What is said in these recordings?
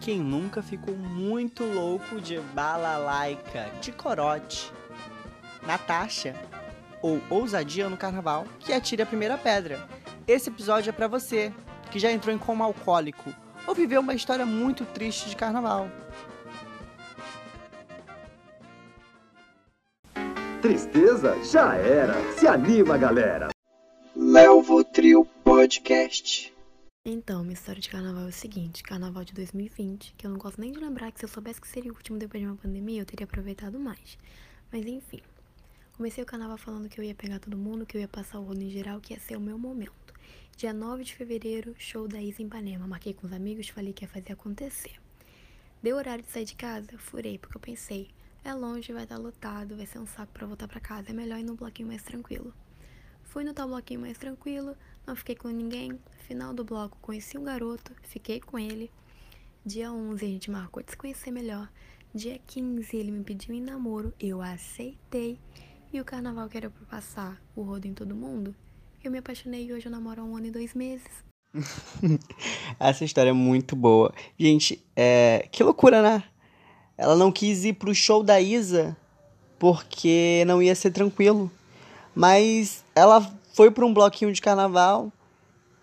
Quem nunca ficou muito louco de balalaica, de corote, Natasha ou ousadia no carnaval, que atire a primeira pedra. Esse episódio é para você que já entrou em coma alcoólico ou viveu uma história muito triste de carnaval. Tristeza já era. Se anima, galera. Léo Trio Podcast. Então, minha história de carnaval é o seguinte: carnaval de 2020, que eu não gosto nem de lembrar que se eu soubesse que seria o último depois de uma pandemia, eu teria aproveitado mais. Mas enfim, comecei o carnaval falando que eu ia pegar todo mundo, que eu ia passar o rolo em geral, que ia ser o meu momento. Dia 9 de fevereiro, show da Isa em Ipanema. Marquei com os amigos, falei que ia fazer acontecer. Deu horário de sair de casa, furei, porque eu pensei, é longe, vai estar lotado, vai ser um saco para voltar para casa, é melhor ir num bloquinho mais tranquilo. Fui no tal bloquinho mais tranquilo, não fiquei com ninguém. Final do bloco, conheci um garoto, fiquei com ele. Dia 11 a gente marcou de se conhecer melhor. Dia 15 ele me pediu em namoro, eu aceitei. E o carnaval que era pra passar o rodo em todo mundo, eu me apaixonei e hoje eu namoro há um ano e dois meses. Essa história é muito boa. Gente, é... que loucura, né? Ela não quis ir pro show da Isa porque não ia ser tranquilo. Mas ela foi para um bloquinho de carnaval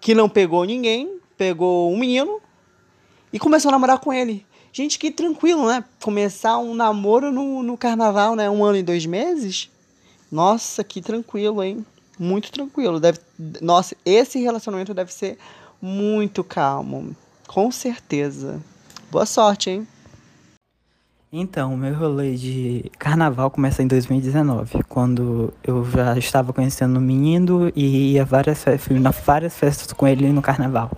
que não pegou ninguém, pegou um menino e começou a namorar com ele. Gente, que tranquilo, né? Começar um namoro no, no carnaval, né? Um ano e dois meses. Nossa, que tranquilo, hein? Muito tranquilo. Deve, nossa, esse relacionamento deve ser muito calmo. Com certeza. Boa sorte, hein? Então, meu rolê de carnaval começa em 2019, quando eu já estava conhecendo o menino e ia várias, fui na várias festas com ele no carnaval.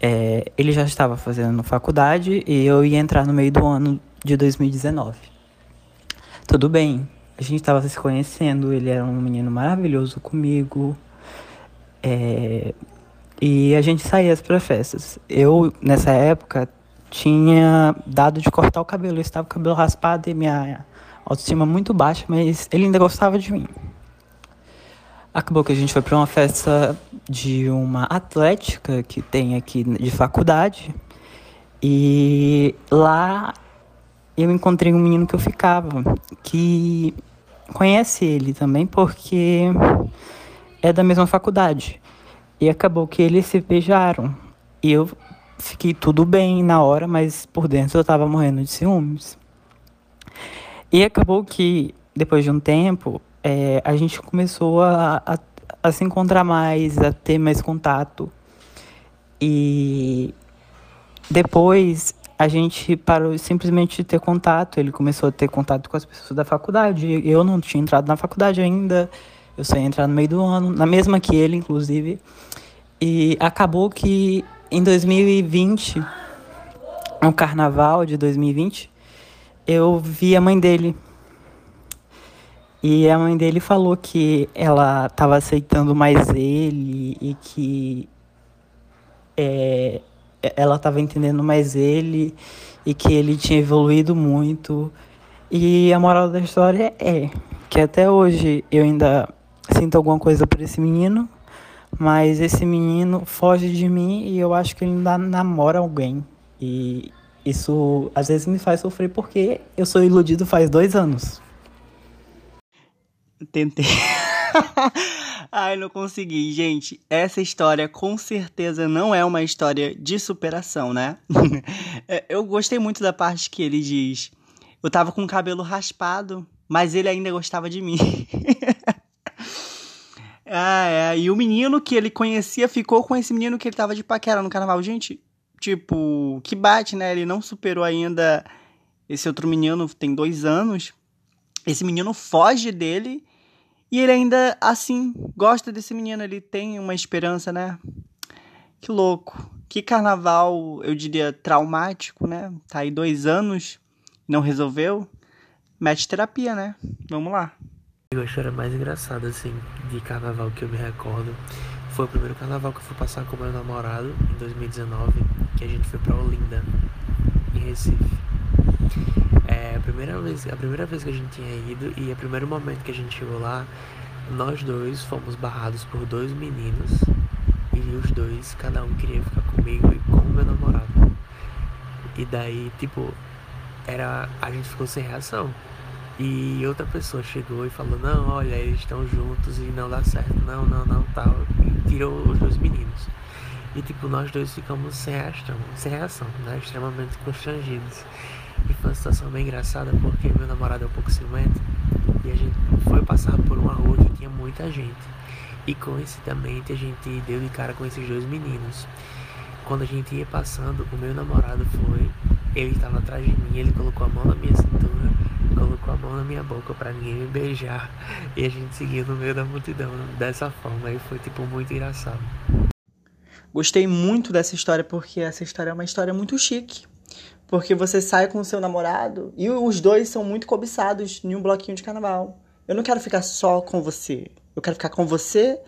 É, ele já estava fazendo faculdade e eu ia entrar no meio do ano de 2019. Tudo bem, a gente estava se conhecendo, ele era um menino maravilhoso comigo. É, e a gente saía para festas. Eu, nessa época, tinha dado de cortar o cabelo. Eu estava com o cabelo raspado e minha autoestima muito baixa, mas ele ainda gostava de mim. Acabou que a gente foi para uma festa de uma atlética que tem aqui de faculdade. E lá eu encontrei um menino que eu ficava, que conhece ele também porque é da mesma faculdade. E acabou que eles se beijaram. E eu fiquei tudo bem na hora, mas por dentro eu tava morrendo de ciúmes. E acabou que, depois de um tempo, é, a gente começou a, a, a, se encontrar mais, a ter mais contato. E depois a gente parou simplesmente de ter contato. Ele começou a ter contato com as pessoas da faculdade. Eu não tinha entrado na faculdade ainda. Eu só ia entrar no meio do ano, na mesma que ele, inclusive. E acabou que em 2020, no carnaval de 2020, eu vi a mãe dele. E a mãe dele falou que ela estava aceitando mais ele e que é, ela estava entendendo mais ele e que ele tinha evoluído muito. E a moral da história é que até hoje eu ainda sinto alguma coisa por esse menino, mas esse menino foge de mim e eu acho que ele ainda namora alguém. E isso às vezes me faz sofrer porque eu sou iludido faz dois anos. Tentei. Ai, não consegui. Gente, essa história com certeza não é uma história de superação, né? É, eu gostei muito da parte que ele diz: Eu tava com o cabelo raspado, mas ele ainda gostava de mim. Ah, é. E o menino que ele conhecia ficou com esse menino que ele tava de paquera no carnaval. Gente, tipo, que bate, né? Ele não superou ainda esse outro menino, tem dois anos. Esse menino foge dele e ele ainda, assim, gosta desse menino. Ele tem uma esperança, né? Que louco. Que carnaval, eu diria, traumático, né? Tá aí dois anos, não resolveu. Mete terapia, né? Vamos lá. A história mais engraçada, assim, de carnaval que eu me recordo foi o primeiro carnaval que eu fui passar com meu namorado, em 2019, que a gente foi pra Olinda, em Recife. É a primeira vez, a primeira vez que a gente tinha ido e o primeiro momento que a gente chegou lá, nós dois fomos barrados por dois meninos e os dois, cada um queria ficar comigo e com meu namorado. E daí, tipo, era. A gente ficou sem reação. E outra pessoa chegou e falou, não, olha, eles estão juntos e não dá certo, não, não, não, tal. E tirou os dois meninos. E tipo, nós dois ficamos sem reação, sem reação, né? Extremamente constrangidos. E foi uma situação bem engraçada porque meu namorado é um pouco ciumento e a gente foi passar por uma rua que tinha muita gente. E coincidentemente a gente deu de cara com esses dois meninos. Quando a gente ia passando, o meu namorado foi, ele estava atrás de mim, ele colocou a mão na minha cintura, mão na minha boca para ninguém me beijar. E a gente seguiu no meio da multidão dessa forma. E foi tipo muito engraçado. Gostei muito dessa história porque essa história é uma história muito chique. Porque você sai com o seu namorado e os dois são muito cobiçados em um bloquinho de carnaval. Eu não quero ficar só com você. Eu quero ficar com você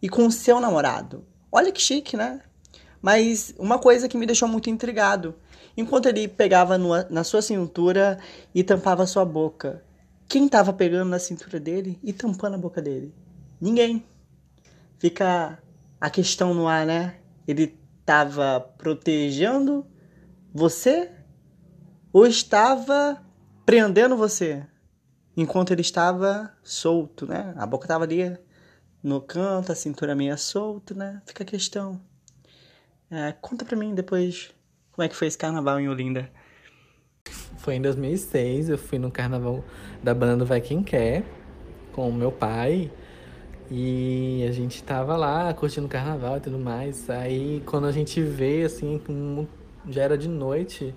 e com o seu namorado. Olha que chique, né? Mas uma coisa que me deixou muito intrigado. Enquanto ele pegava na sua cintura e tampava sua boca, quem estava pegando na cintura dele e tampando a boca dele? Ninguém. Fica a questão no ar, né? Ele estava protegendo você ou estava prendendo você enquanto ele estava solto, né? A boca estava ali no canto, a cintura meio solta, né? Fica a questão. É, conta pra mim depois como é que foi esse carnaval em Olinda. Foi em 2006, eu fui no carnaval da banda Vai Quem Quer com o meu pai. E a gente tava lá curtindo o carnaval e tudo mais. Aí quando a gente veio, assim, já era de noite,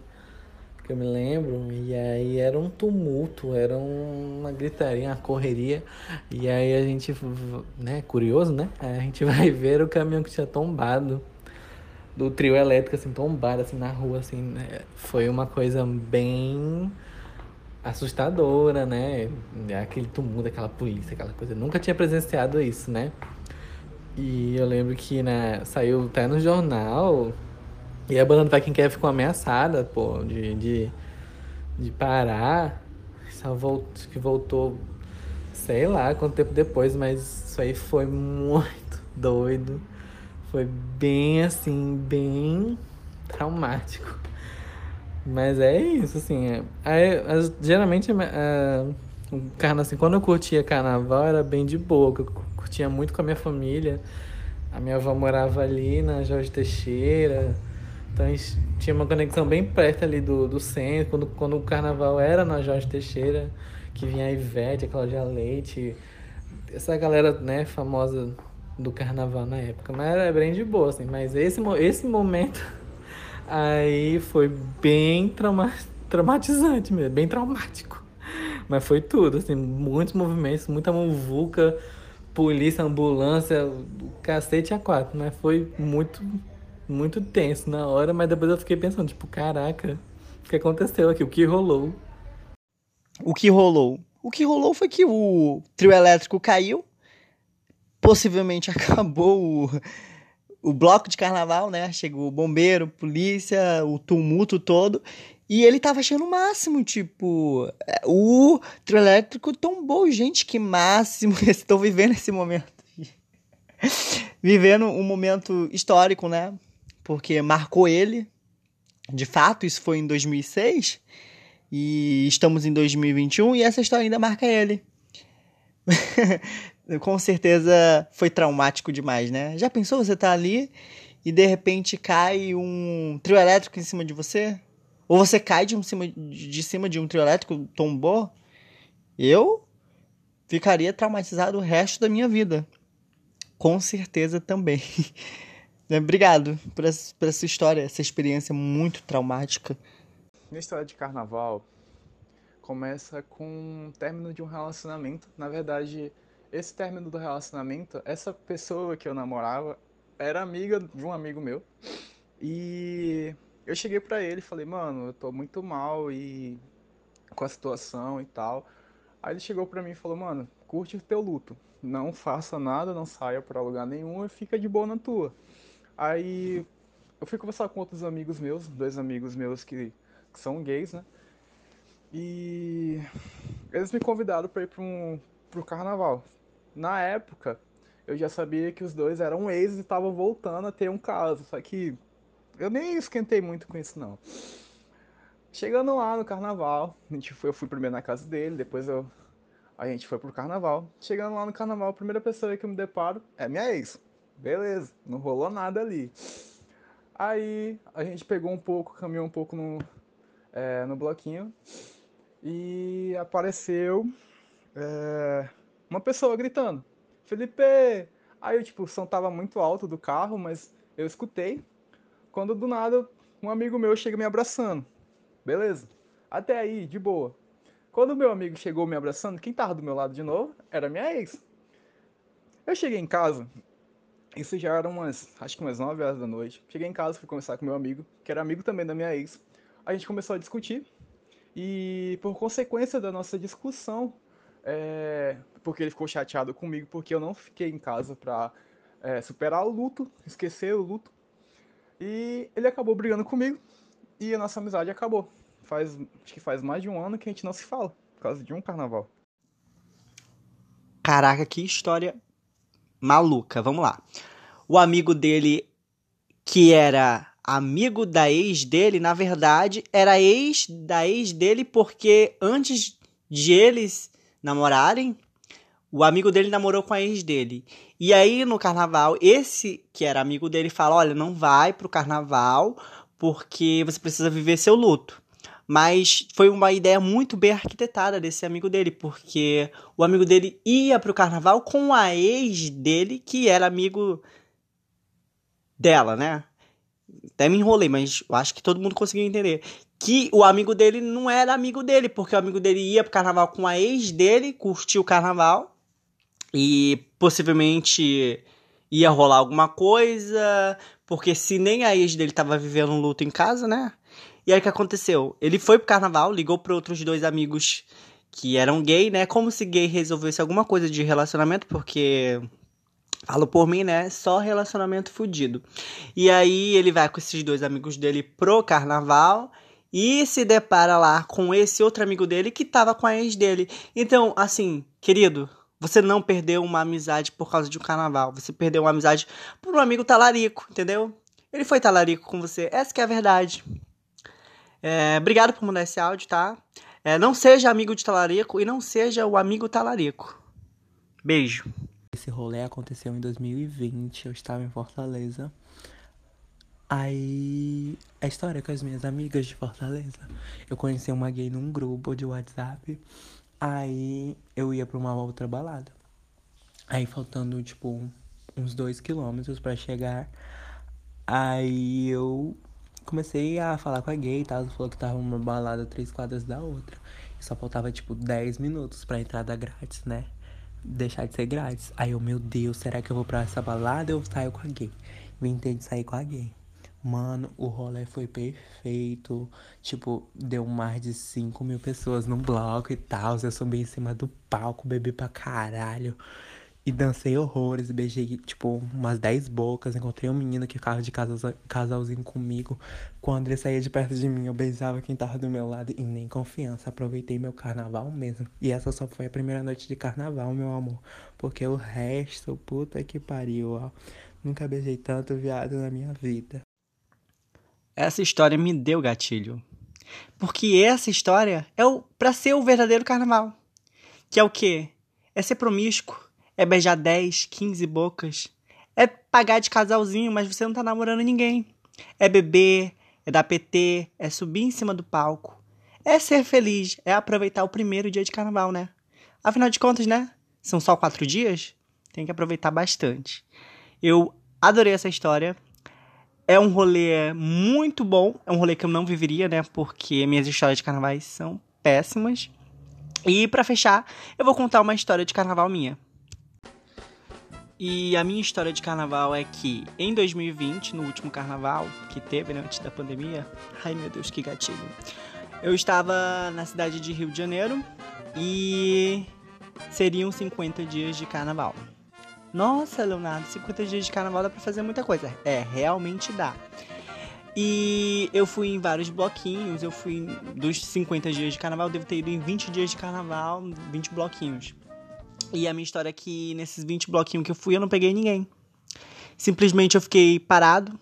que eu me lembro, e aí era um tumulto, era uma gritaria, uma correria, e aí a gente, né, curioso, né? Aí a gente vai ver o caminhão que tinha tombado, do trio elétrico, assim, tombado, assim, na rua, assim, né? Foi uma coisa bem assustadora, né? Aquele tumulto, aquela polícia, aquela coisa. Eu nunca tinha presenciado isso, né? E eu lembro que né, saiu até no jornal e a banda do Quem Quer ficou ameaçada, pô, de, de, de parar. Só voltou, que voltou, sei lá quanto tempo depois, mas isso aí foi muito doido. Foi bem assim, bem traumático. Mas é isso, assim. É, geralmente, é, o carnaval, assim, quando eu curtia carnaval, era bem de boa. Eu curtia muito com a minha família. A minha avó morava ali na Jorge Teixeira. Então a gente tinha uma conexão bem perto ali do, do centro, quando, quando o carnaval era na Jorge Teixeira, que vinha a Ivete, a Cláudia Leite, essa galera, né, famosa do carnaval na época. Mas era bem de boa, assim. Mas esse, esse momento aí foi bem trauma, traumatizante mesmo, bem traumático. Mas foi tudo, assim, muitos movimentos, muita muvuca, polícia, ambulância, cacete a quatro, mas foi muito muito tenso na hora, mas depois eu fiquei pensando, tipo, caraca, o que aconteceu aqui? O que rolou? O que rolou? O que rolou foi que o trio elétrico caiu, possivelmente acabou o, o bloco de carnaval, né? Chegou o bombeiro, polícia, o tumulto todo. E ele tava achando o máximo, tipo, é, o trio elétrico tombou, gente, que máximo. Estou vivendo esse momento. vivendo um momento histórico, né? porque marcou ele. De fato, isso foi em 2006 e estamos em 2021 e essa história ainda marca ele. Com certeza foi traumático demais, né? Já pensou você tá ali e de repente cai um trio elétrico em cima de você? Ou você cai de, um cima, de cima de um trio elétrico, tombou? Eu ficaria traumatizado o resto da minha vida. Com certeza também. É, obrigado por essa, por essa história, essa experiência muito traumática. Minha história de carnaval começa com o término de um relacionamento. Na verdade, esse término do relacionamento, essa pessoa que eu namorava era amiga de um amigo meu. E eu cheguei para ele e falei, mano, eu tô muito mal e com a situação e tal. Aí ele chegou para mim e falou, mano, curte o teu luto. Não faça nada, não saia para lugar nenhum e fica de boa na tua. Aí eu fui conversar com outros amigos meus, dois amigos meus que, que são gays, né? E eles me convidaram para ir para um, pro carnaval. Na época, eu já sabia que os dois eram ex e estavam voltando a ter um caso, só que eu nem esquentei muito com isso não. Chegando lá no carnaval, a gente foi, eu fui primeiro na casa dele, depois eu, a gente foi pro carnaval. Chegando lá no carnaval, a primeira pessoa que eu me deparo é minha ex. Beleza, não rolou nada ali. Aí a gente pegou um pouco, caminhou um pouco no, é, no bloquinho e apareceu é, uma pessoa gritando: Felipe! Aí, tipo, o som tava muito alto do carro, mas eu escutei. Quando do nada um amigo meu chega me abraçando. Beleza. Até aí, de boa. Quando meu amigo chegou me abraçando, quem tava do meu lado de novo era minha ex. Eu cheguei em casa, isso já era umas, acho que umas 9 horas da noite. Cheguei em casa, fui conversar com meu amigo, que era amigo também da minha ex. A gente começou a discutir e, por consequência da nossa discussão, é, porque ele ficou chateado comigo porque eu não fiquei em casa pra é, superar o luto, esquecer o luto. E ele acabou brigando comigo e a nossa amizade acabou. Faz, acho que faz mais de um ano que a gente não se fala, por causa de um carnaval. Caraca, que história maluca. Vamos lá. O amigo dele, que era amigo da ex dele, na verdade, era ex da ex dele, porque antes de eles namorarem, o amigo dele namorou com a ex dele. E aí, no carnaval, esse que era amigo dele fala: Olha, não vai pro carnaval porque você precisa viver seu luto. Mas foi uma ideia muito bem arquitetada desse amigo dele, porque o amigo dele ia pro carnaval com a ex dele, que era amigo dela, né? Até me enrolei, mas eu acho que todo mundo conseguiu entender. Que o amigo dele não era amigo dele, porque o amigo dele ia pro carnaval com a ex dele, curtiu o carnaval, e possivelmente ia rolar alguma coisa, porque se nem a ex dele tava vivendo um luto em casa, né? E aí o que aconteceu? Ele foi pro carnaval, ligou para outros dois amigos que eram gay, né? Como se gay resolvesse alguma coisa de relacionamento, porque falo por mim, né? Só relacionamento fudido. E aí ele vai com esses dois amigos dele pro carnaval e se depara lá com esse outro amigo dele que tava com a ex dele. Então, assim, querido, você não perdeu uma amizade por causa de um carnaval. Você perdeu uma amizade por um amigo talarico, entendeu? Ele foi talarico com você. Essa que é a verdade. É, obrigado por mandar esse áudio, tá? É, não seja amigo de talarico e não seja o amigo talarico. Beijo. Esse rolê aconteceu em 2020, eu estava em Fortaleza. Aí, a história com as minhas amigas de Fortaleza. Eu conheci uma gay num grupo de WhatsApp. Aí, eu ia pra uma outra balada. Aí, faltando, tipo, uns dois quilômetros para chegar. Aí, eu comecei a falar com a gay e tal. Ela falou que tava uma balada três quadras da outra. E só faltava, tipo, 10 minutos pra entrada grátis, né? Deixar de ser grátis. Aí eu, meu Deus, será que eu vou pra essa balada ou eu saio com a gay? Inventei de sair com a gay. Mano, o rolê foi perfeito. Tipo, deu mais de 5 mil pessoas no bloco e tal. Eu subi em cima do palco, bebi pra caralho. E dancei horrores, beijei, tipo, umas 10 bocas. Encontrei um menino que ficava de casal, casalzinho comigo. Quando ele saía de perto de mim, eu beijava quem tava do meu lado. E nem confiança. Aproveitei meu carnaval mesmo. E essa só foi a primeira noite de carnaval, meu amor. Porque o resto, puta que pariu, ó. Nunca beijei tanto viado na minha vida. Essa história me deu gatilho. Porque essa história é o para ser o verdadeiro carnaval. Que é o quê? É ser promíscuo é beijar 10, 15 bocas, é pagar de casalzinho, mas você não tá namorando ninguém. É beber, é dar PT, é subir em cima do palco. É ser feliz, é aproveitar o primeiro dia de carnaval, né? Afinal de contas, né? São só quatro dias? Tem que aproveitar bastante. Eu adorei essa história. É um rolê muito bom. É um rolê que eu não viveria, né? Porque minhas histórias de carnavais são péssimas. E para fechar, eu vou contar uma história de carnaval minha. E a minha história de carnaval é que em 2020, no último carnaval que teve né, antes da pandemia, ai meu Deus, que gatilho. Eu estava na cidade de Rio de Janeiro e seriam 50 dias de carnaval. Nossa, Leonardo, 50 dias de carnaval dá pra fazer muita coisa. É, realmente dá. E eu fui em vários bloquinhos, eu fui dos 50 dias de carnaval, devo ter ido em 20 dias de carnaval, 20 bloquinhos. E a minha história é que nesses 20 bloquinhos que eu fui, eu não peguei ninguém. Simplesmente eu fiquei parado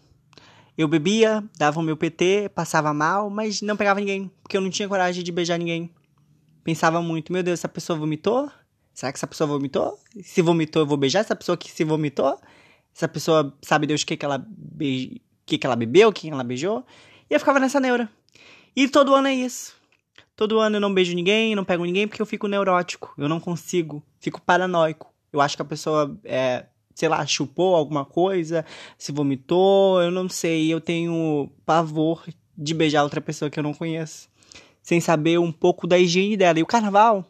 Eu bebia, dava o meu PT, passava mal, mas não pegava ninguém, porque eu não tinha coragem de beijar ninguém. Pensava muito, meu Deus, essa pessoa vomitou? Será que essa pessoa vomitou? Se vomitou, eu vou beijar essa pessoa que se vomitou? Essa pessoa sabe Deus o que, que ela beij... que, que ela bebeu, quem ela beijou? E eu ficava nessa neura. E todo ano é isso. Todo ano eu não beijo ninguém, não pego ninguém, porque eu fico neurótico. Eu não consigo. Fico paranoico. Eu acho que a pessoa, é, sei lá, chupou alguma coisa, se vomitou, eu não sei. Eu tenho pavor de beijar outra pessoa que eu não conheço. Sem saber um pouco da higiene dela. E o carnaval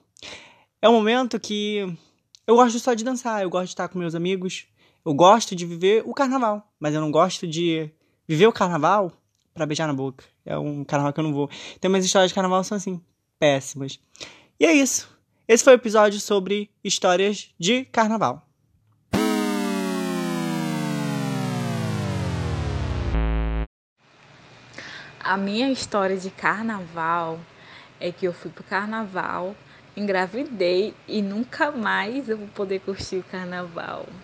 é um momento que eu gosto só de dançar, eu gosto de estar com meus amigos, eu gosto de viver o carnaval, mas eu não gosto de viver o carnaval para beijar na boca. É um carnaval que eu não vou. Então, minhas histórias de carnaval são assim, péssimas. E é isso. Esse foi o episódio sobre histórias de carnaval. A minha história de carnaval é que eu fui pro carnaval engravidei e nunca mais eu vou poder curtir o carnaval.